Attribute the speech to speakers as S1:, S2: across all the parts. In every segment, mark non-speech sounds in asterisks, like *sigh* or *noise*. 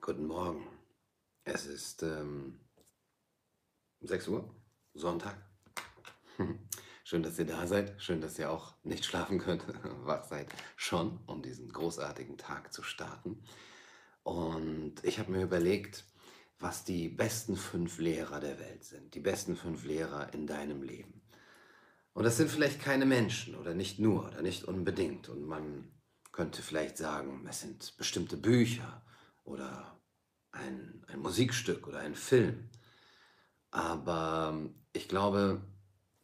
S1: Guten Morgen. Es ist ähm, 6 Uhr, Sonntag. *laughs* Schön, dass ihr da seid. Schön, dass ihr auch nicht schlafen könnt, *laughs* wach seid, schon, um diesen großartigen Tag zu starten. Und ich habe mir überlegt, was die besten fünf Lehrer der Welt sind, die besten fünf Lehrer in deinem Leben. Und das sind vielleicht keine Menschen oder nicht nur oder nicht unbedingt. Und man könnte vielleicht sagen, es sind bestimmte Bücher oder ein, ein Musikstück oder ein Film. Aber ich glaube,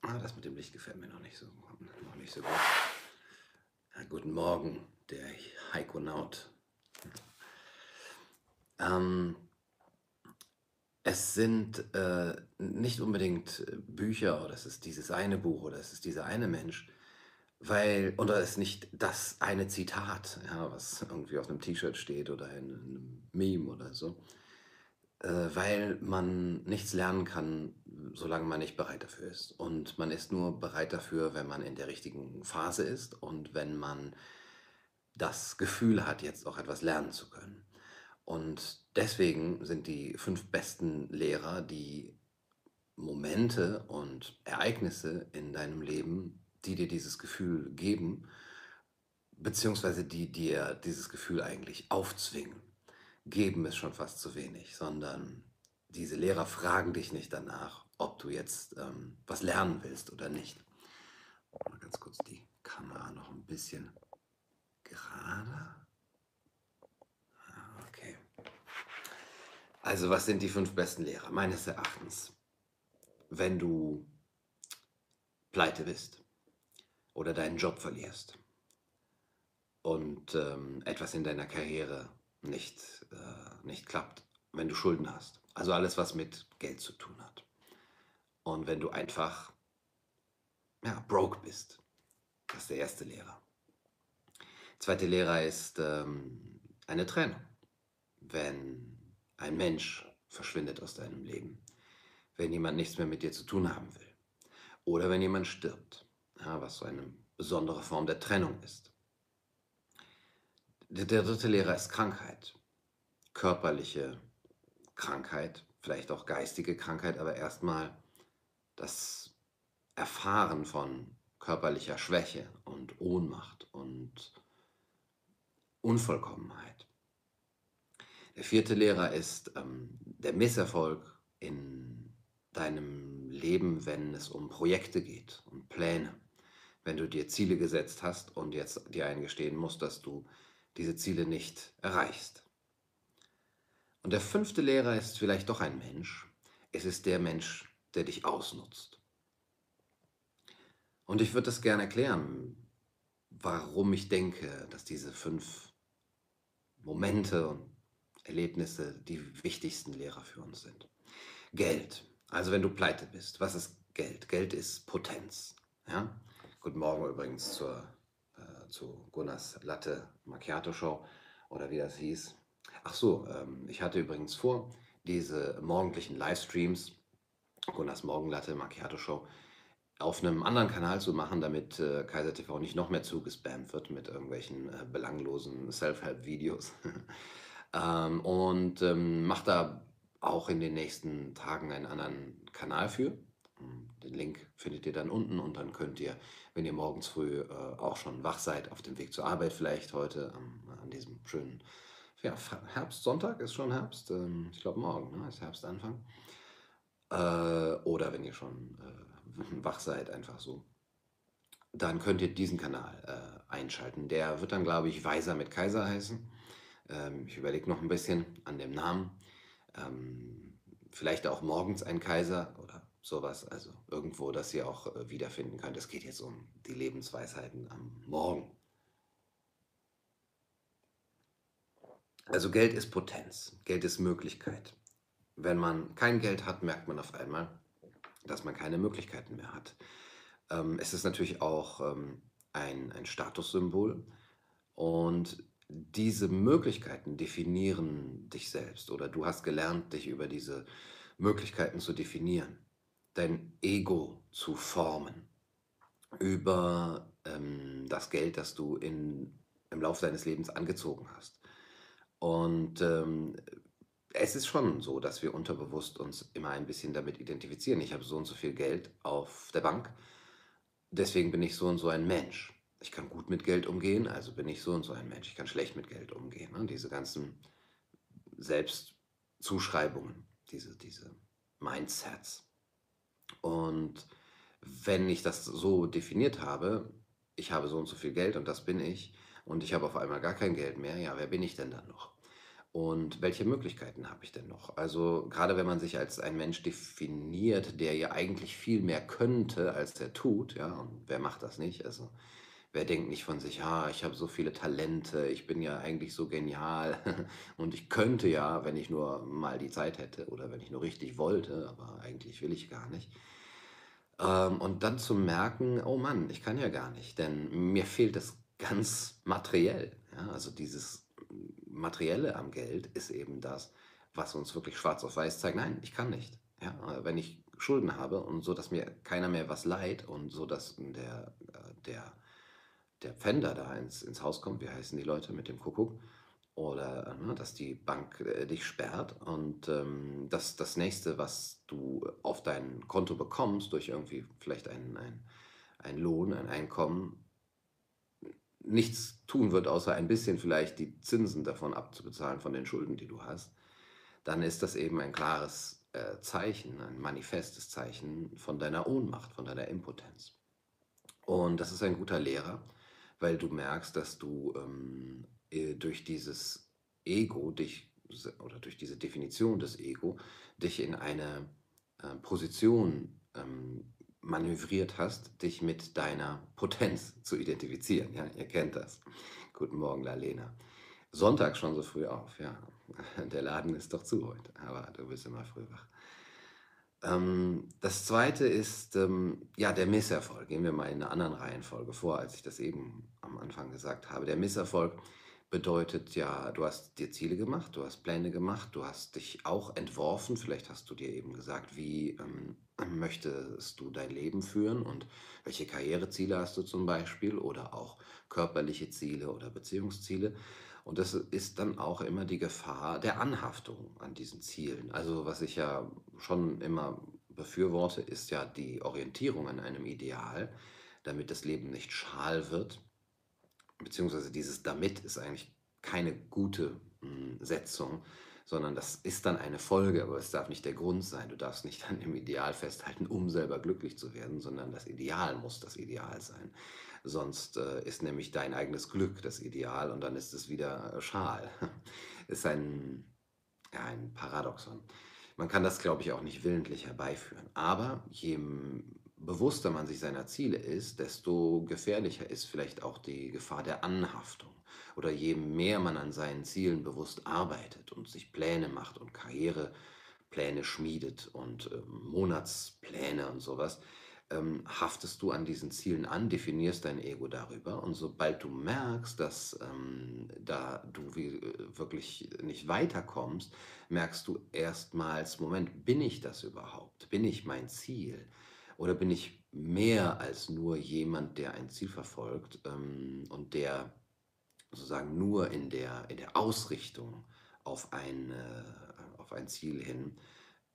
S1: ah, das mit dem Licht gefällt mir noch nicht so, noch nicht so gut. Ja, guten Morgen, der Heikonaut. Ähm, es sind äh, nicht unbedingt Bücher oder es ist dieses eine Buch oder es ist dieser eine Mensch, weil, oder es ist nicht das eine Zitat, ja, was irgendwie auf einem T-Shirt steht oder in einem Meme oder so, äh, weil man nichts lernen kann, solange man nicht bereit dafür ist. Und man ist nur bereit dafür, wenn man in der richtigen Phase ist und wenn man das Gefühl hat, jetzt auch etwas lernen zu können. Und deswegen sind die fünf besten Lehrer die Momente und Ereignisse in deinem Leben, die dir dieses Gefühl geben, beziehungsweise die dir dieses Gefühl eigentlich aufzwingen. Geben ist schon fast zu wenig, sondern diese Lehrer fragen dich nicht danach, ob du jetzt ähm, was lernen willst oder nicht. Mal ganz kurz die Kamera noch ein bisschen gerade. Also, was sind die fünf besten Lehrer? Meines Erachtens, wenn du pleite bist oder deinen Job verlierst und ähm, etwas in deiner Karriere nicht, äh, nicht klappt, wenn du Schulden hast. Also alles, was mit Geld zu tun hat. Und wenn du einfach ja, broke bist. Das ist der erste Lehrer. Zweite Lehrer ist ähm, eine Trennung. Wenn ein Mensch verschwindet aus deinem Leben, wenn jemand nichts mehr mit dir zu tun haben will oder wenn jemand stirbt, ja, was so eine besondere Form der Trennung ist. Der dritte Lehrer ist Krankheit, körperliche Krankheit, vielleicht auch geistige Krankheit, aber erstmal das Erfahren von körperlicher Schwäche und Ohnmacht und Unvollkommenheit. Der vierte Lehrer ist ähm, der Misserfolg in deinem Leben, wenn es um Projekte geht, um Pläne. Wenn du dir Ziele gesetzt hast und jetzt dir eingestehen musst, dass du diese Ziele nicht erreichst. Und der fünfte Lehrer ist vielleicht doch ein Mensch. Es ist der Mensch, der dich ausnutzt. Und ich würde das gerne erklären, warum ich denke, dass diese fünf Momente und Erlebnisse die wichtigsten Lehrer für uns sind. Geld. Also wenn du pleite bist, was ist Geld? Geld ist Potenz. Ja? Guten Morgen übrigens zur, äh, zu Gunnars Latte Macchiato Show oder wie das hieß. Ach so, ähm, ich hatte übrigens vor, diese morgendlichen Livestreams, Gunnars Morgenlatte Macchiato Show, auf einem anderen Kanal zu machen, damit äh, Kaiser TV nicht noch mehr zugespammt wird mit irgendwelchen äh, belanglosen Self-Help-Videos. *laughs* Ähm, und ähm, mache da auch in den nächsten Tagen einen anderen Kanal für. Den Link findet ihr dann unten und dann könnt ihr, wenn ihr morgens früh äh, auch schon wach seid, auf dem Weg zur Arbeit vielleicht heute ähm, an diesem schönen ja, Herbstsonntag ist schon Herbst, ähm, ich glaube morgen ne, ist Herbstanfang. Äh, oder wenn ihr schon äh, *laughs* wach seid, einfach so. Dann könnt ihr diesen Kanal äh, einschalten. Der wird dann, glaube ich, Weiser mit Kaiser heißen. Ähm, ich überlege noch ein bisschen an dem Namen. Ähm, vielleicht auch morgens ein Kaiser oder sowas. Also irgendwo, dass ihr auch äh, wiederfinden könnt. Es geht jetzt um die Lebensweisheiten am Morgen. Also Geld ist Potenz, Geld ist Möglichkeit. Wenn man kein Geld hat, merkt man auf einmal, dass man keine Möglichkeiten mehr hat. Ähm, es ist natürlich auch ähm, ein, ein Statussymbol und diese Möglichkeiten definieren dich selbst oder du hast gelernt, dich über diese Möglichkeiten zu definieren. dein Ego zu formen über ähm, das Geld, das du in, im Laufe deines Lebens angezogen hast. Und ähm, es ist schon so, dass wir unterbewusst uns immer ein bisschen damit identifizieren. Ich habe so und so viel Geld auf der Bank, deswegen bin ich so und so ein Mensch. Ich kann gut mit Geld umgehen, also bin ich so und so ein Mensch. Ich kann schlecht mit Geld umgehen. Ne? Diese ganzen Selbstzuschreibungen, diese, diese Mindsets. Und wenn ich das so definiert habe, ich habe so und so viel Geld und das bin ich, und ich habe auf einmal gar kein Geld mehr, ja, wer bin ich denn dann noch? Und welche Möglichkeiten habe ich denn noch? Also gerade wenn man sich als ein Mensch definiert, der ja eigentlich viel mehr könnte, als er tut, ja, und wer macht das nicht? Also wer denkt nicht von sich, ah, ich habe so viele Talente, ich bin ja eigentlich so genial *laughs* und ich könnte ja, wenn ich nur mal die Zeit hätte oder wenn ich nur richtig wollte, aber eigentlich will ich gar nicht. Ähm, und dann zu merken, oh Mann, ich kann ja gar nicht, denn mir fehlt das ganz materiell. Also dieses Materielle am Geld ist eben das, was uns wirklich schwarz auf weiß zeigt, nein, ich kann nicht. Ja? Wenn ich Schulden habe und so, dass mir keiner mehr was leiht und so, dass der, äh, der, der Pfänder da ins, ins Haus kommt, wie heißen die Leute mit dem Kuckuck, oder ne, dass die Bank äh, dich sperrt und ähm, dass das nächste, was du auf dein Konto bekommst, durch irgendwie vielleicht einen ein Lohn, ein Einkommen, nichts tun wird, außer ein bisschen vielleicht die Zinsen davon abzubezahlen von den Schulden, die du hast, dann ist das eben ein klares äh, Zeichen, ein manifestes Zeichen von deiner Ohnmacht, von deiner Impotenz. Und das ist ein guter Lehrer, weil du merkst, dass du ähm, äh, durch dieses Ego dich oder durch diese Definition des Ego dich in eine äh, Position ähm, manövriert hast, dich mit deiner Potenz zu identifizieren. Ja, ihr kennt das. Guten Morgen, Lalena. Sonntag schon so früh auf, ja. *laughs* Der Laden ist doch zu heute, aber du bist immer früh wach. Ähm, das zweite ist, ähm, ja, der Misserfolg. Gehen wir mal in einer anderen Reihenfolge vor, als ich das eben am Anfang gesagt habe. Der Misserfolg bedeutet ja, du hast dir Ziele gemacht, du hast Pläne gemacht, du hast dich auch entworfen. Vielleicht hast du dir eben gesagt, wie ähm, möchtest du dein Leben führen und welche Karriereziele hast du zum Beispiel oder auch körperliche Ziele oder Beziehungsziele. Und das ist dann auch immer die Gefahr der Anhaftung an diesen Zielen. Also was ich ja schon immer befürworte, ist ja die Orientierung an einem Ideal, damit das Leben nicht schal wird beziehungsweise dieses damit ist eigentlich keine gute hm, Setzung, sondern das ist dann eine Folge, aber es darf nicht der Grund sein. Du darfst nicht dann im Ideal festhalten, um selber glücklich zu werden, sondern das Ideal muss das Ideal sein. Sonst äh, ist nämlich dein eigenes Glück das Ideal und dann ist es wieder schal. *laughs* ist ein, ja, ein Paradoxon. Man kann das, glaube ich, auch nicht willentlich herbeiführen. Aber je bewusster man sich seiner Ziele ist, desto gefährlicher ist vielleicht auch die Gefahr der Anhaftung. Oder je mehr man an seinen Zielen bewusst arbeitet und sich Pläne macht und Karrierepläne schmiedet und äh, Monatspläne und sowas, ähm, haftest du an diesen Zielen an, definierst dein Ego darüber und sobald du merkst, dass ähm, da du wie, äh, wirklich nicht weiterkommst, merkst du erstmals, Moment, bin ich das überhaupt? Bin ich mein Ziel? Oder bin ich mehr als nur jemand, der ein Ziel verfolgt ähm, und der sozusagen nur in der, in der Ausrichtung auf ein, äh, auf ein Ziel hin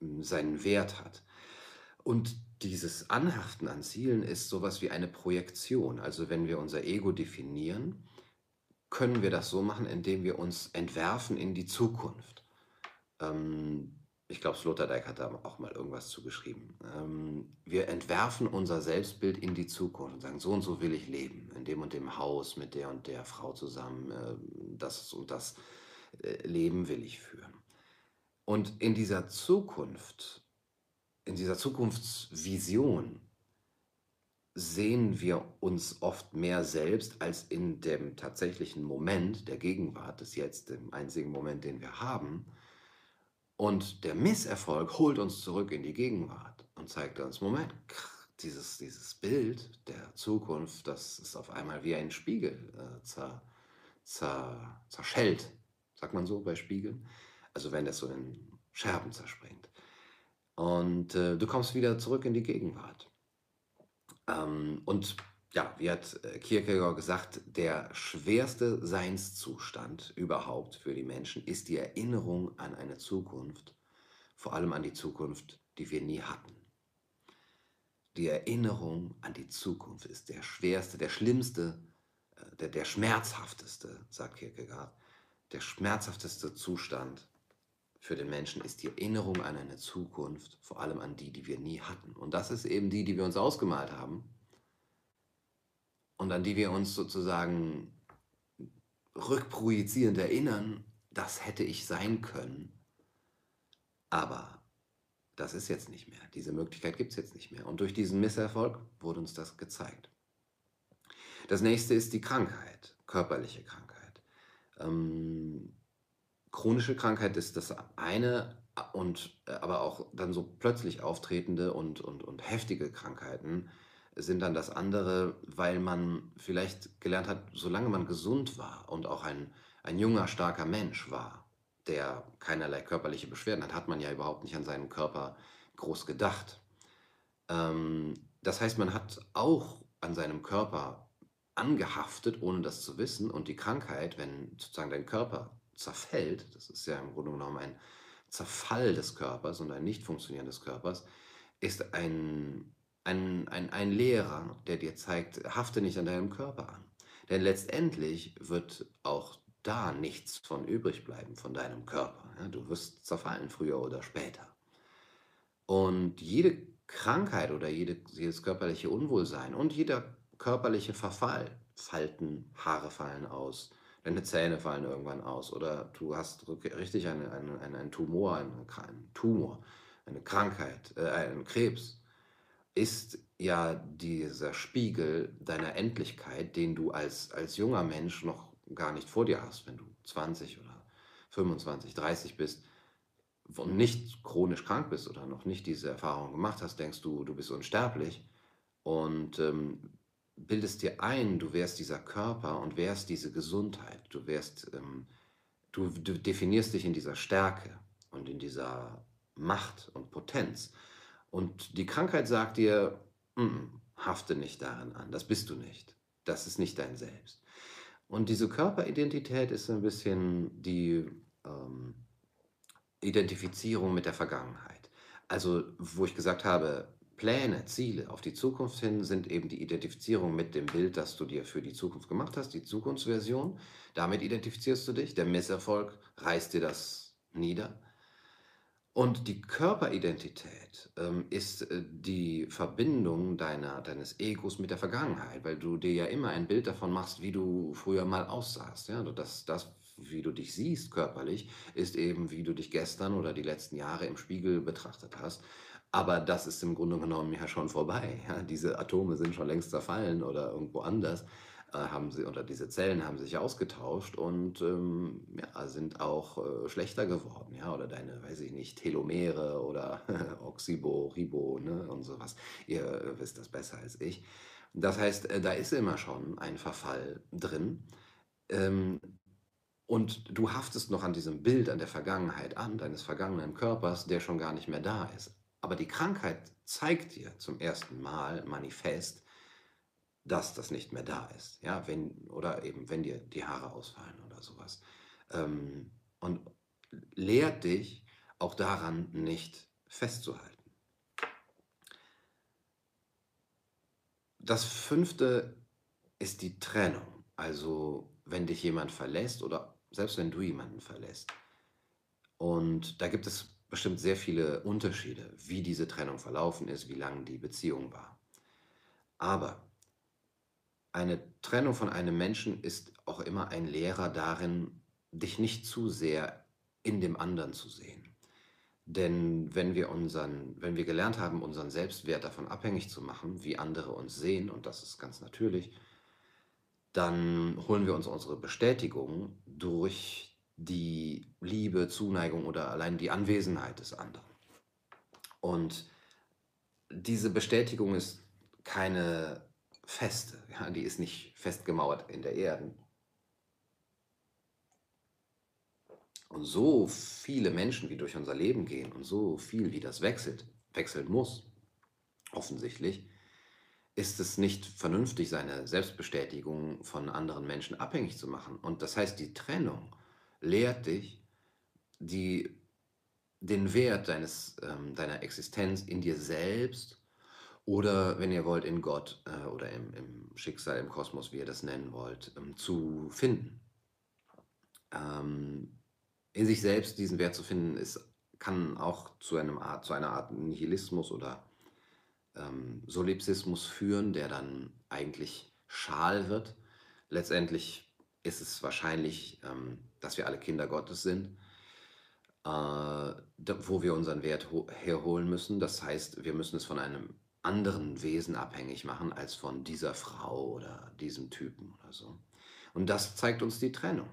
S1: äh, seinen Wert hat? Und dieses Anhaften an Zielen ist sowas wie eine Projektion. Also wenn wir unser Ego definieren, können wir das so machen, indem wir uns entwerfen in die Zukunft. Ähm, ich glaube, Sloterdijk hat da auch mal irgendwas zugeschrieben. Ähm, wir entwerfen unser Selbstbild in die Zukunft und sagen, so und so will ich leben, in dem und dem Haus mit der und der Frau zusammen, äh, das und das äh, Leben will ich führen. Und in dieser Zukunft, in dieser Zukunftsvision sehen wir uns oft mehr selbst als in dem tatsächlichen Moment der Gegenwart, des Jetzt, dem einzigen Moment, den wir haben und der Misserfolg holt uns zurück in die Gegenwart und zeigt uns, Moment, dieses, dieses Bild der Zukunft, das ist auf einmal wie ein Spiegel äh, zer, zer, zerschellt, sagt man so bei Spiegeln. Also wenn das so in Scherben zerspringt. Und äh, du kommst wieder zurück in die Gegenwart. Ähm, und ja, wie hat äh, Kierkegaard gesagt, der schwerste Seinszustand überhaupt für die Menschen ist die Erinnerung an eine Zukunft, vor allem an die Zukunft, die wir nie hatten. Die Erinnerung an die Zukunft ist der schwerste, der schlimmste, äh, der, der schmerzhafteste, sagt Kierkegaard, der schmerzhafteste Zustand für den Menschen ist die Erinnerung an eine Zukunft, vor allem an die, die wir nie hatten. Und das ist eben die, die wir uns ausgemalt haben und an die wir uns sozusagen rückprojizierend erinnern, das hätte ich sein können. Aber das ist jetzt nicht mehr. Diese Möglichkeit gibt es jetzt nicht mehr. Und durch diesen Misserfolg wurde uns das gezeigt. Das nächste ist die Krankheit, körperliche Krankheit. Ähm, chronische Krankheit ist das eine und äh, aber auch dann so plötzlich auftretende und, und, und heftige Krankheiten sind dann das andere, weil man vielleicht gelernt hat, solange man gesund war und auch ein, ein junger, starker Mensch war, der keinerlei körperliche Beschwerden hat, hat man ja überhaupt nicht an seinen Körper groß gedacht. Ähm, das heißt, man hat auch an seinem Körper angehaftet, ohne das zu wissen. Und die Krankheit, wenn sozusagen dein Körper zerfällt, das ist ja im Grunde genommen ein Zerfall des Körpers und ein Nicht-Funktionieren des Körpers, ist ein, ein, ein, ein Lehrer, der dir zeigt, hafte nicht an deinem Körper an. Denn letztendlich wird auch da nichts von übrig bleiben von deinem Körper. Ja, du wirst zerfallen früher oder später. Und jede Krankheit oder jede, jedes körperliche Unwohlsein und jeder körperliche Verfall, Falten, Haare fallen aus, deine Zähne fallen irgendwann aus oder du hast richtig einen, einen, einen Tumor, einen, einen Tumor, eine Krankheit, äh, einen Krebs, ist ja dieser Spiegel deiner Endlichkeit, den du als, als junger Mensch noch gar nicht vor dir hast, wenn du 20 oder 25, 30 bist und nicht chronisch krank bist oder noch nicht diese Erfahrung gemacht hast, denkst du, du bist unsterblich und ähm, bildest dir ein, du wärst dieser Körper und wärst diese Gesundheit. Du wärst, ähm, du, du definierst dich in dieser Stärke und in dieser Macht und Potenz. Und die Krankheit sagt dir, mm, hafte nicht daran an, das bist du nicht. Das ist nicht dein Selbst. Und diese Körperidentität ist ein bisschen die ähm, Identifizierung mit der Vergangenheit. Also, wo ich gesagt habe, Pläne, Ziele auf die Zukunft hin sind eben die Identifizierung mit dem Bild, das du dir für die Zukunft gemacht hast, die Zukunftsversion. Damit identifizierst du dich. Der Misserfolg reißt dir das nieder. Und die Körperidentität ähm, ist äh, die Verbindung deiner, deines Egos mit der Vergangenheit, weil du dir ja immer ein Bild davon machst, wie du früher mal aussahst. Ja? Das, das, wie du dich siehst körperlich, ist eben, wie du dich gestern oder die letzten Jahre im Spiegel betrachtet hast. Aber das ist im Grunde genommen ja schon vorbei. Ja? Diese Atome sind schon längst zerfallen oder irgendwo anders haben sie oder diese Zellen haben sich ausgetauscht und ähm, ja, sind auch äh, schlechter geworden, ja, oder deine, weiß ich nicht, Telomere oder *laughs* Oxibo, Ribo ne, und sowas. Ihr wisst das besser als ich. Das heißt, äh, da ist immer schon ein Verfall drin. Ähm, und du haftest noch an diesem Bild, an der Vergangenheit an, deines vergangenen Körpers, der schon gar nicht mehr da ist. Aber die Krankheit zeigt dir zum ersten Mal manifest, dass das nicht mehr da ist. Ja, wenn, oder eben, wenn dir die Haare ausfallen oder sowas. Ähm, und lehrt dich auch daran nicht festzuhalten. Das fünfte ist die Trennung. Also, wenn dich jemand verlässt oder selbst wenn du jemanden verlässt. Und da gibt es bestimmt sehr viele Unterschiede, wie diese Trennung verlaufen ist, wie lang die Beziehung war. Aber eine Trennung von einem Menschen ist auch immer ein Lehrer darin, dich nicht zu sehr in dem anderen zu sehen. Denn wenn wir, unseren, wenn wir gelernt haben, unseren Selbstwert davon abhängig zu machen, wie andere uns sehen, und das ist ganz natürlich, dann holen wir uns unsere Bestätigung durch die Liebe, Zuneigung oder allein die Anwesenheit des anderen. Und diese Bestätigung ist keine feste, ja, die ist nicht festgemauert in der Erde, und so viele Menschen, wie durch unser Leben gehen und so viel, wie das wechselt, wechseln muss, offensichtlich, ist es nicht vernünftig, seine Selbstbestätigung von anderen Menschen abhängig zu machen. Und das heißt, die Trennung lehrt dich, die, den Wert deines, ähm, deiner Existenz in dir selbst oder, wenn ihr wollt, in Gott äh, oder im, im, Schicksal, im Kosmos, wie ihr das nennen wollt, ähm, zu finden. Ähm, in sich selbst diesen Wert zu finden, ist, kann auch zu, einem Art, zu einer Art Nihilismus oder ähm, Solipsismus führen, der dann eigentlich schal wird. Letztendlich ist es wahrscheinlich, ähm, dass wir alle Kinder Gottes sind, äh, wo wir unseren Wert herholen müssen. Das heißt, wir müssen es von einem anderen Wesen abhängig machen als von dieser Frau oder diesem Typen oder so. Und das zeigt uns die Trennung.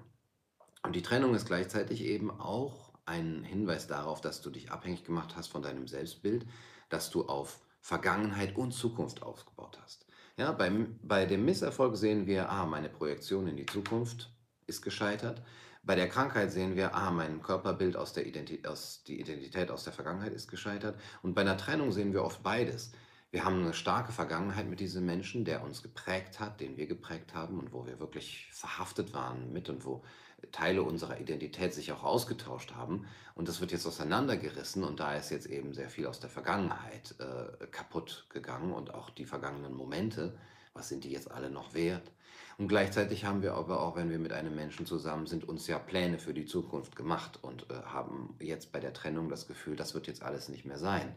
S1: Und die Trennung ist gleichzeitig eben auch ein Hinweis darauf, dass du dich abhängig gemacht hast von deinem Selbstbild, dass du auf Vergangenheit und Zukunft aufgebaut hast. Ja, beim, bei dem Misserfolg sehen wir, ah, meine Projektion in die Zukunft ist gescheitert. Bei der Krankheit sehen wir, ah, mein Körperbild aus der Identität, aus, die Identität aus der Vergangenheit ist gescheitert. Und bei einer Trennung sehen wir oft beides. Wir haben eine starke Vergangenheit mit diesem Menschen, der uns geprägt hat, den wir geprägt haben und wo wir wirklich verhaftet waren mit und wo Teile unserer Identität sich auch ausgetauscht haben. Und das wird jetzt auseinandergerissen und da ist jetzt eben sehr viel aus der Vergangenheit äh, kaputt gegangen und auch die vergangenen Momente. Was sind die jetzt alle noch wert? Und gleichzeitig haben wir aber auch, wenn wir mit einem Menschen zusammen sind, uns ja Pläne für die Zukunft gemacht und äh, haben jetzt bei der Trennung das Gefühl, das wird jetzt alles nicht mehr sein.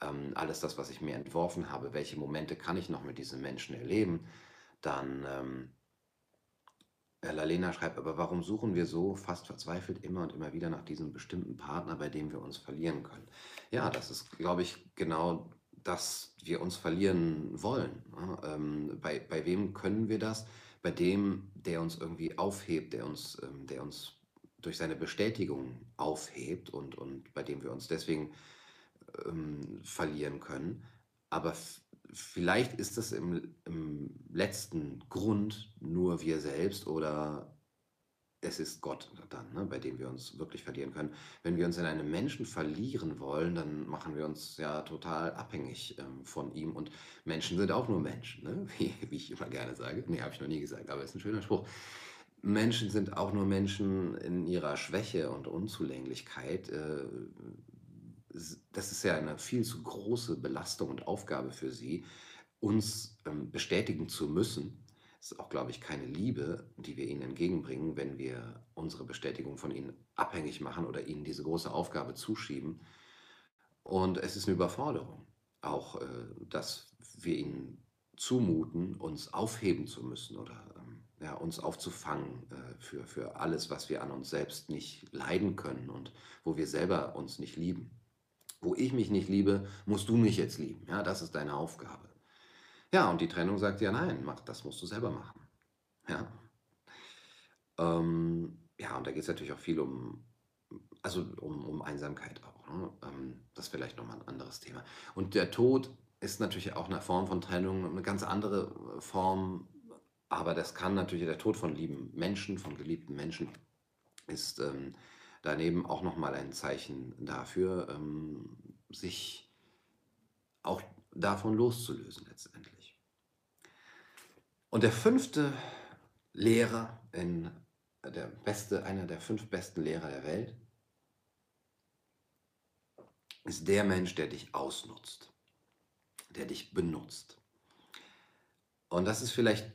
S1: Ähm, alles das, was ich mir entworfen habe, welche Momente kann ich noch mit diesem Menschen erleben, dann ähm, Lalena schreibt, aber warum suchen wir so fast verzweifelt immer und immer wieder nach diesem bestimmten Partner, bei dem wir uns verlieren können? Ja, das ist, glaube ich, genau dass wir uns verlieren wollen. Ähm, bei, bei wem können wir das? Bei dem, der uns irgendwie aufhebt, der uns, ähm, der uns durch seine Bestätigung aufhebt und, und bei dem wir uns deswegen ähm, verlieren können. Aber vielleicht ist es im, im letzten Grund nur wir selbst oder es ist Gott dann, ne, bei dem wir uns wirklich verlieren können. Wenn wir uns in einem Menschen verlieren wollen, dann machen wir uns ja total abhängig ähm, von ihm. Und Menschen sind auch nur Menschen, ne? *laughs* wie, wie, ich immer gerne sage. Nee, habe ich noch nie gesagt, aber ist ein schöner Spruch. Menschen sind auch nur Menschen in ihrer Schwäche und Unzulänglichkeit. Äh, das ist ja eine viel zu große Belastung und Aufgabe für sie, uns ähm, bestätigen zu müssen. Es ist auch, glaube ich, keine Liebe, die wir ihnen entgegenbringen, wenn wir unsere Bestätigung von ihnen abhängig machen oder ihnen diese große Aufgabe zuschieben. Und es ist eine Überforderung, auch äh, dass wir ihnen zumuten, uns aufheben zu müssen oder ähm, ja, uns aufzufangen äh, für, für alles, was wir an uns selbst nicht leiden können und wo wir selber uns nicht lieben. Wo ich mich nicht liebe, musst du mich jetzt lieben. Ja, das ist deine Aufgabe. Ja, und die Trennung sagt ja, nein, mach, das musst du selber machen. Ja, ähm, ja und da geht es natürlich auch viel um, also um, um Einsamkeit auch. Ne? Ähm, das ist vielleicht nochmal ein anderes Thema. Und der Tod ist natürlich auch eine Form von Trennung, eine ganz andere Form, aber das kann natürlich der Tod von lieben Menschen, von geliebten Menschen, ist ähm, daneben auch nochmal ein Zeichen dafür, ähm, sich auch davon loszulösen letztendlich. Und der fünfte Lehrer, in der beste, einer der fünf besten Lehrer der Welt, ist der Mensch, der dich ausnutzt, der dich benutzt. Und das ist vielleicht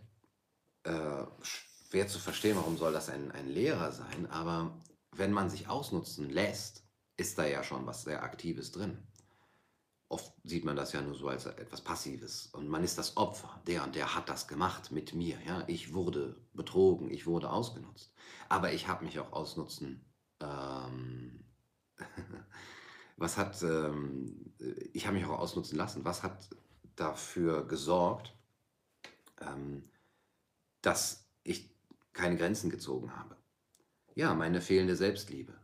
S1: äh, schwer zu verstehen, warum soll das ein, ein Lehrer sein, aber wenn man sich ausnutzen lässt, ist da ja schon was sehr Aktives drin. Oft sieht man das ja nur so als etwas Passives und man ist das Opfer. Der und der hat das gemacht mit mir. Ja? Ich wurde betrogen, ich wurde ausgenutzt. Aber ich habe mich auch ausnutzen. Ähm, *laughs* was hat, ähm, ich habe mich auch ausnutzen lassen. Was hat dafür gesorgt, ähm, dass ich keine Grenzen gezogen habe? Ja, meine fehlende Selbstliebe,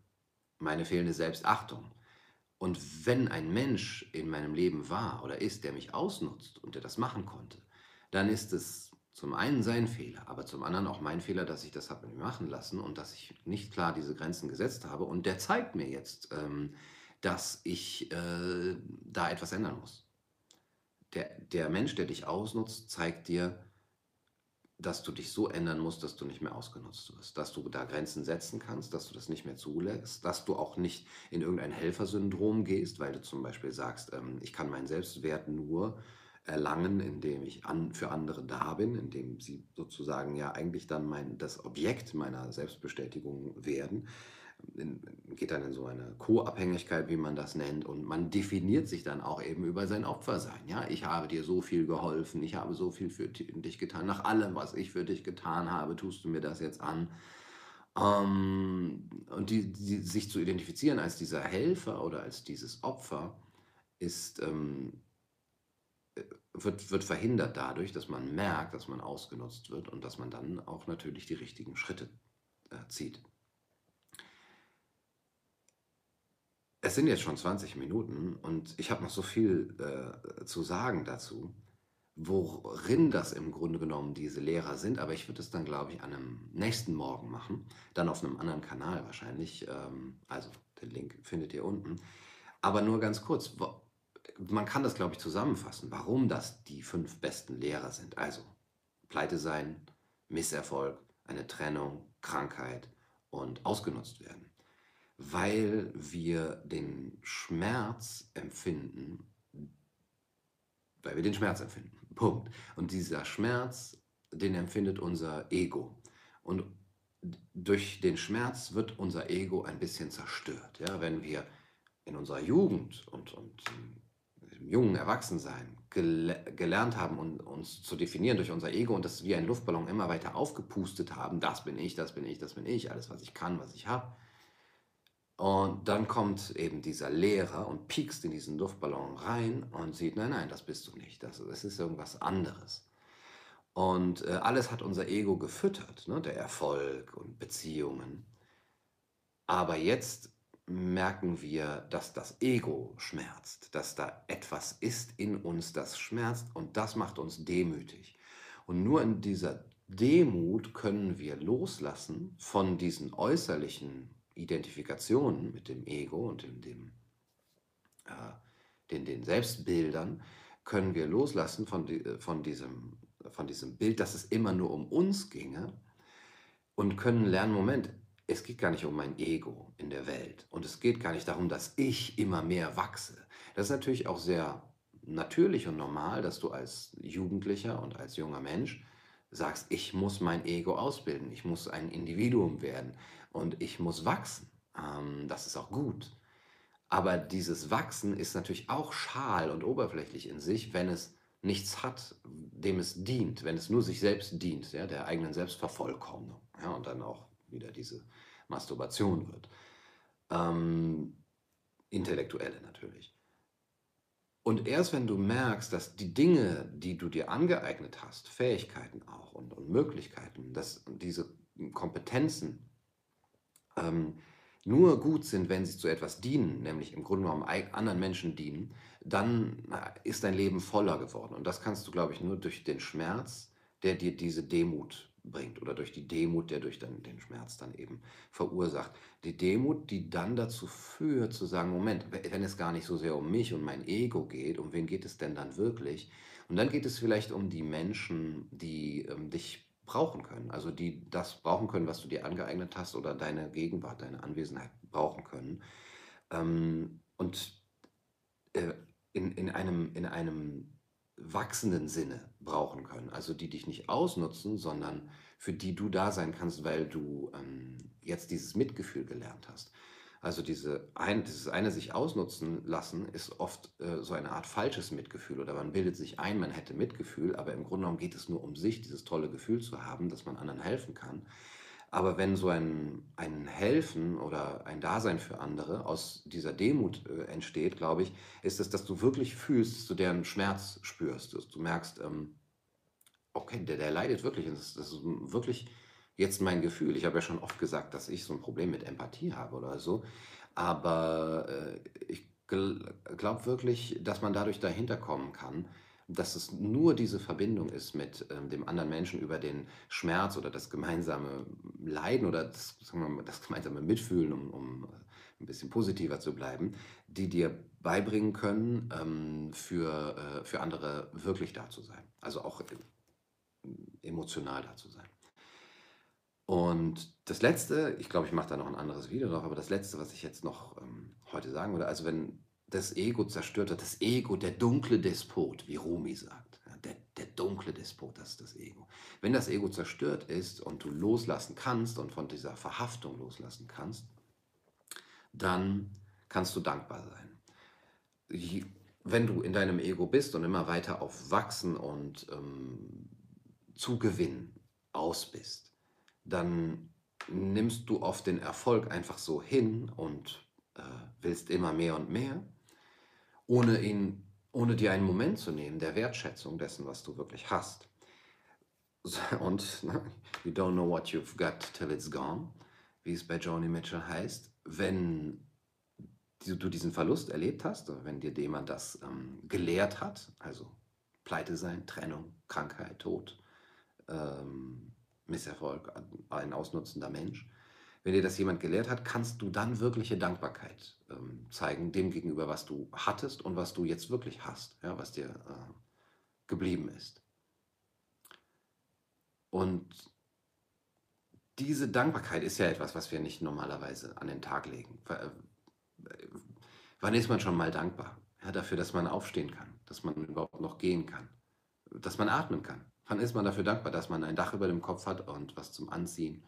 S1: meine fehlende Selbstachtung. Und wenn ein Mensch in meinem Leben war oder ist, der mich ausnutzt und der das machen konnte, dann ist es Zum einen sein Fehler, aber zum anderen auch mein Fehler, dass ich das habe machen lassen und dass ich nicht klar diese Grenzen gesetzt habe. Und der zeigt mir jetzt, ähm, dass ich äh, da etwas ändern muss. Der, der Mensch, der dich ausnutzt, zeigt dir, dass du dich so ändern musst, dass du nicht mehr ausgenutzt wirst, dass du da Grenzen setzen kannst, dass du das nicht mehr zulässt, dass du auch nicht in irgendein Helfersyndrom gehst, weil du zum Beispiel sagst, ähm, ich kann meinen Selbstwert nur erlangen, indem ich an, für andere da bin, indem sie sozusagen ja eigentlich dann mein, das Objekt meiner Selbstbestätigung werden. In, geht dann in so eine Co-Abhängigkeit, wie man das nennt, und man definiert sich dann auch eben über sein Opfersein. Ja, ich habe dir so viel geholfen, ich habe so viel für dich getan. Nach allem, was ich für dich getan habe, tust du mir das jetzt an. Ähm, und die, die, sich zu identifizieren als dieser Helfer oder als dieses Opfer ist ähm, wird, wird verhindert dadurch, dass man merkt, dass man ausgenutzt wird und dass man dann auch natürlich die richtigen Schritte äh, zieht. Es sind jetzt schon 20 Minuten und ich habe noch so viel äh, zu sagen dazu, worin das im Grunde genommen diese Lehrer sind, aber ich würde es dann, glaube ich, an einem nächsten Morgen machen, dann auf einem anderen Kanal wahrscheinlich. Ähm, also den Link findet ihr unten. Aber nur ganz kurz, man kann das, glaube ich, zusammenfassen, warum das die fünf besten Lehrer sind. Also Pleite sein, Misserfolg, eine Trennung, Krankheit und ausgenutzt werden. Weil wir den Schmerz empfinden, weil wir den Schmerz empfinden. *laughs* Punkt. Und dieser Schmerz, den empfindet unser Ego. Und durch den Schmerz wird unser Ego ein bisschen zerstört. Ja, wenn wir in unserer Jugend und, und im jungen Erwachsensein gel gelernt haben, und uns zu definieren durch unser Ego und das wie ein Luftballon immer weiter aufgepustet haben, das bin ich, das bin ich, das bin ich, alles, was ich kann, was ich habe. Und dann kommt eben dieser Lehrer und piekst in diesen Luftballon rein und sieht, nein, nein, das bist du nicht, das, das ist irgendwas anderes. Und äh, alles hat unser Ego gefüttert, ne? der Erfolg und Beziehungen. Aber jetzt merken wir, dass das Ego schmerzt, dass da etwas ist in uns, das schmerzt und das macht uns demütig. Und nur in dieser Demut können wir loslassen von diesen äußerlichen Identifikationen mit dem Ego und in dem, äh, den, den Selbstbildern, können wir loslassen von, die, von, diesem, von diesem Bild, dass es immer nur um uns ginge und können lernen, Moment, es geht gar nicht um mein Ego in der Welt und es geht gar nicht darum, dass ich immer mehr wachse. Das ist natürlich auch sehr natürlich und normal, dass du als Jugendlicher und als junger Mensch sagst, ich muss mein Ego ausbilden, ich muss ein Individuum werden und ich muss wachsen. Ähm, das ist auch gut. Aber dieses Wachsen ist natürlich auch schal und oberflächlich in sich, wenn es nichts hat, dem es dient, wenn es nur sich selbst dient, ja, der eigenen Selbstvervollkommnung. Ja, und dann auch wieder diese Masturbation wird. Ähm, intellektuelle natürlich. Und erst wenn du merkst, dass die Dinge, die du dir angeeignet hast, Fähigkeiten auch und, und Möglichkeiten, dass diese Kompetenzen ähm, nur gut sind, wenn sie zu etwas dienen, nämlich im Grunde genommen anderen Menschen dienen, dann ist dein Leben voller geworden. Und das kannst du, glaube ich, nur durch den Schmerz, der dir diese Demut bringt oder durch die Demut, der durch dann den Schmerz dann eben verursacht. Die Demut, die dann dazu führt zu sagen, Moment, wenn es gar nicht so sehr um mich und mein Ego geht, um wen geht es denn dann wirklich? Und dann geht es vielleicht um die Menschen, die ähm, dich brauchen können, also die das brauchen können, was du dir angeeignet hast oder deine Gegenwart, deine Anwesenheit brauchen können. Ähm, und äh, in, in, einem, in einem wachsenden Sinne brauchen können. Also die dich nicht ausnutzen, sondern für die du da sein kannst, weil du ähm, jetzt dieses Mitgefühl gelernt hast. Also diese ein, dieses eine sich ausnutzen lassen ist oft äh, so eine Art falsches Mitgefühl oder man bildet sich ein, man hätte Mitgefühl, aber im Grunde genommen geht es nur um sich, dieses tolle Gefühl zu haben, dass man anderen helfen kann. Aber wenn so ein, ein Helfen oder ein Dasein für andere aus dieser Demut äh, entsteht, glaube ich, ist es, dass du wirklich fühlst, dass du deren Schmerz spürst. Dass du merkst, ähm, okay, der, der leidet wirklich. Das, das ist wirklich jetzt mein Gefühl. Ich habe ja schon oft gesagt, dass ich so ein Problem mit Empathie habe oder so. Aber äh, ich gl glaube wirklich, dass man dadurch dahinter kommen kann, dass es nur diese Verbindung ist mit ähm, dem anderen Menschen über den Schmerz oder das gemeinsame Leiden oder das, mal, das gemeinsame Mitfühlen, um, um äh, ein bisschen positiver zu bleiben, die dir beibringen können, ähm, für, äh, für andere wirklich da zu sein. Also auch emotional da zu sein. Und das Letzte, ich glaube, ich mache da noch ein anderes Video drauf, aber das Letzte, was ich jetzt noch ähm, heute sagen würde, also wenn das Ego zerstört wird, das Ego, der dunkle Despot, wie Rumi sagt, der, der dunkle Despot, das ist das Ego. Wenn das Ego zerstört ist und du loslassen kannst und von dieser Verhaftung loslassen kannst, dann kannst du dankbar sein. Wenn du in deinem Ego bist und immer weiter auf Wachsen und ähm, Zugewinn aus bist, dann nimmst du oft den Erfolg einfach so hin und äh, willst immer mehr und mehr ohne, ihn, ohne dir einen Moment zu nehmen der Wertschätzung dessen, was du wirklich hast. Und ne, you don't know what you've got till it's gone, wie es bei Joni Mitchell heißt. Wenn du diesen Verlust erlebt hast, wenn dir jemand das ähm, gelehrt hat, also Pleite sein, Trennung, Krankheit, Tod, ähm, Misserfolg, ein ausnutzender Mensch, wenn dir das jemand gelehrt hat, kannst du dann wirkliche Dankbarkeit ähm, zeigen dem gegenüber, was du hattest und was du jetzt wirklich hast, ja, was dir äh, geblieben ist. Und diese Dankbarkeit ist ja etwas, was wir nicht normalerweise an den Tag legen. Äh, wann ist man schon mal dankbar? Ja, dafür, dass man aufstehen kann, dass man überhaupt noch gehen kann, dass man atmen kann. Wann ist man dafür dankbar, dass man ein Dach über dem Kopf hat und was zum Anziehen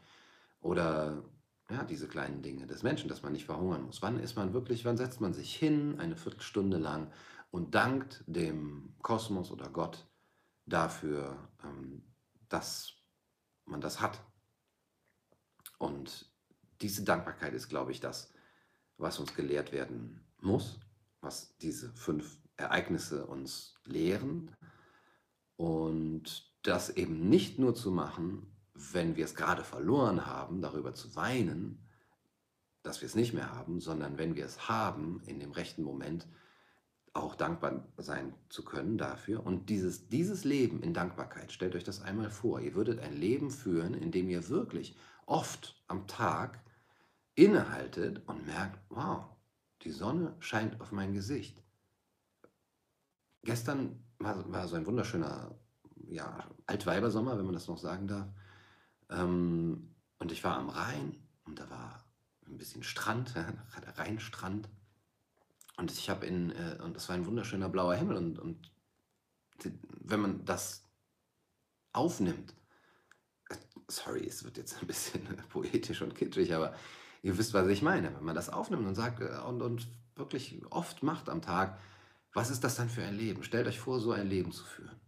S1: oder ja, diese kleinen Dinge des Menschen, dass man nicht verhungern muss. Wann ist man wirklich, wann setzt man sich hin, eine Viertelstunde lang und dankt dem Kosmos oder Gott dafür, ähm, dass man das hat. Und diese Dankbarkeit ist, glaube ich, das, was uns gelehrt werden muss, was diese fünf Ereignisse uns lehren. Und das eben nicht nur zu machen, wenn wir es gerade verloren haben, darüber zu weinen, dass wir es nicht mehr haben, sondern wenn wir es haben, in dem rechten Moment auch dankbar sein zu können dafür. Und dieses, dieses Leben in Dankbarkeit, stellt euch das einmal vor, ihr würdet ein Leben führen, in dem ihr wirklich oft am Tag innehaltet und merkt, wow, die Sonne scheint auf mein Gesicht. Gestern war, war so ein wunderschöner ja, Altweibersommer, wenn man das noch sagen darf. Ähm, und ich war am Rhein und da war ein bisschen Strand, *laughs* der Rheinstrand. Und ich habe in, äh, und das war ein wunderschöner blauer Himmel und, und wenn man das aufnimmt, äh, sorry, es wird jetzt ein bisschen *laughs* poetisch und kitschig, aber ihr wisst, was ich meine. Wenn man das aufnimmt und sagt äh, und, und wirklich oft macht am Tag, was ist das dann für ein Leben? Stellt euch vor, so ein Leben zu führen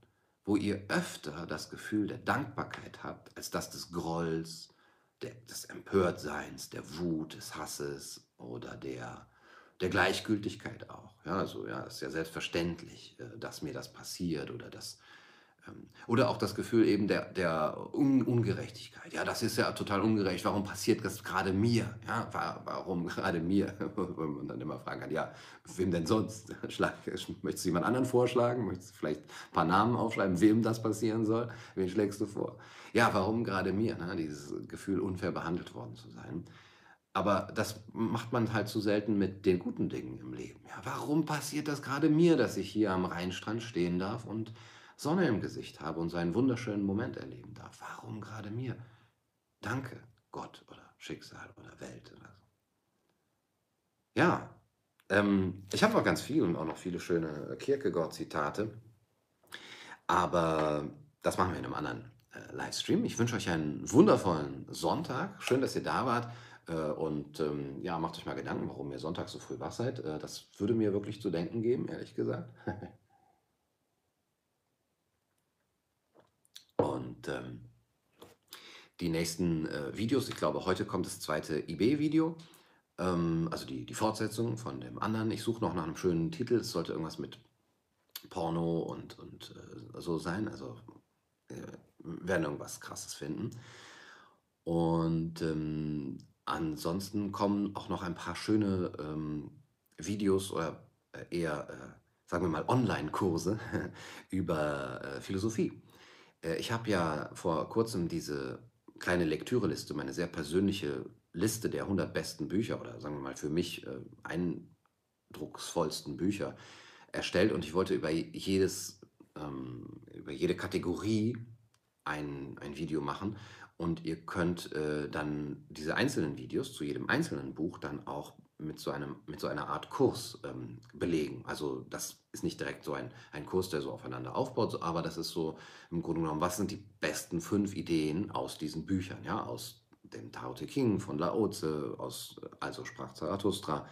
S1: wo ihr öfter das Gefühl der Dankbarkeit habt, als das des Grolls, der, des Empörtseins, der Wut, des Hasses oder der, der Gleichgültigkeit auch. Ja, also ja, ist ja selbstverständlich, äh, dass mir das passiert oder dass oder auch das Gefühl eben der, der Un Ungerechtigkeit. Ja, das ist ja total ungerecht. Warum passiert das gerade mir? Ja, warum gerade mir? *laughs* Wenn man dann immer fragen kann, ja, wem denn sonst? *laughs* Schlag, möchtest du jemand anderen vorschlagen? Möchtest du vielleicht ein paar Namen aufschreiben, wem das passieren soll? Wen schlägst du vor? Ja, warum gerade mir? Ne? Dieses Gefühl, unfair behandelt worden zu sein. Aber das macht man halt zu selten mit den guten Dingen im Leben. Ja, warum passiert das gerade mir, dass ich hier am Rheinstrand stehen darf und Sonne im Gesicht habe und so einen wunderschönen Moment erleben darf. Warum gerade mir? Danke, Gott oder Schicksal oder Welt oder so. Ja, ähm, ich habe noch ganz viel und auch noch viele schöne Kierkegaard-Zitate, aber das machen wir in einem anderen äh, Livestream. Ich wünsche euch einen wundervollen Sonntag. Schön, dass ihr da wart. Äh, und ähm, ja, macht euch mal Gedanken, warum ihr Sonntag so früh wach seid. Äh, das würde mir wirklich zu denken geben, ehrlich gesagt. *laughs* Und ähm, die nächsten äh, Videos, ich glaube, heute kommt das zweite IB-Video, ähm, also die, die Fortsetzung von dem anderen. Ich suche noch nach einem schönen Titel. Es sollte irgendwas mit Porno und, und äh, so sein. Also äh, werden irgendwas Krasses finden. Und ähm, ansonsten kommen auch noch ein paar schöne ähm, Videos oder äh, eher äh, sagen wir mal, Online-Kurse *laughs* über äh, Philosophie. Äh, ich habe ja vor kurzem diese kleine Lektüreliste, meine sehr persönliche Liste der 100 besten Bücher oder sagen wir mal für mich äh, eindrucksvollsten Bücher erstellt und ich wollte über jedes, ähm, über jede Kategorie ein, ein Video machen und ihr könnt äh, dann diese einzelnen Videos zu jedem einzelnen Buch dann auch mit so, einem, mit so einer Art Kurs ähm, belegen. Also das ist nicht direkt so ein, ein Kurs, der so aufeinander aufbaut, aber das ist so im Grunde genommen, was sind die besten fünf Ideen aus diesen Büchern, ja, aus dem Tao Te Ching von Lao Tse, aus Also sprach Zarathustra,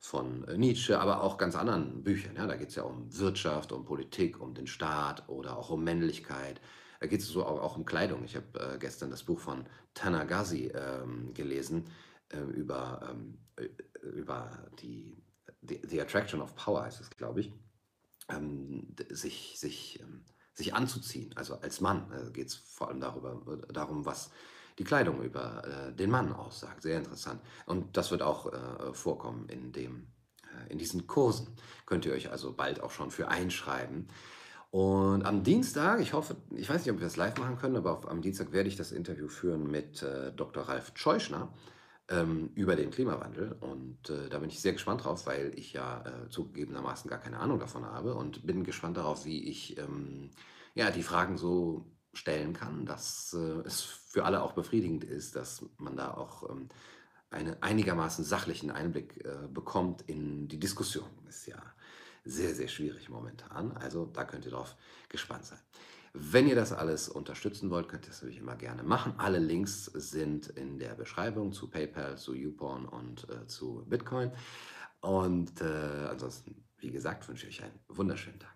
S1: von äh, Nietzsche, aber auch ganz anderen Büchern. Ja, da geht es ja um Wirtschaft, um Politik, um den Staat oder auch um Männlichkeit. Da geht es so auch, auch, um Kleidung. Ich habe äh, gestern das Buch von Tanagazi ähm, gelesen äh, über ähm, äh, über die The, The Attraction of Power heißt es, glaube ich, ähm, sich, sich, ähm, sich anzuziehen. Also als Mann äh, geht es vor allem darüber, darum, was die Kleidung über äh, den Mann aussagt. Sehr interessant. Und das wird auch äh, vorkommen in, dem, äh, in diesen Kursen. Könnt ihr euch also bald auch schon für einschreiben. Und am Dienstag, ich hoffe, ich weiß nicht, ob wir das live machen können, aber auf, am Dienstag werde ich das Interview führen mit äh, Dr. Ralf Scheuschner ähm, über den Klimawandel. Und äh, da bin ich sehr gespannt drauf, weil ich ja äh, zugegebenermaßen gar keine Ahnung davon habe und bin gespannt darauf, wie ich ähm, ja, die Fragen so stellen kann, dass äh, es für alle auch befriedigend ist, dass man da auch ähm, einen einigermaßen sachlichen Einblick äh, bekommt in die Diskussion. Ist ja sehr, sehr schwierig momentan. Also da könnt ihr drauf gespannt sein. Wenn ihr das alles unterstützen wollt, könnt ihr das natürlich immer gerne machen. Alle Links sind in der Beschreibung zu PayPal, zu YouPorn und äh, zu Bitcoin. Und äh, ansonsten, wie gesagt, wünsche ich euch einen wunderschönen Tag.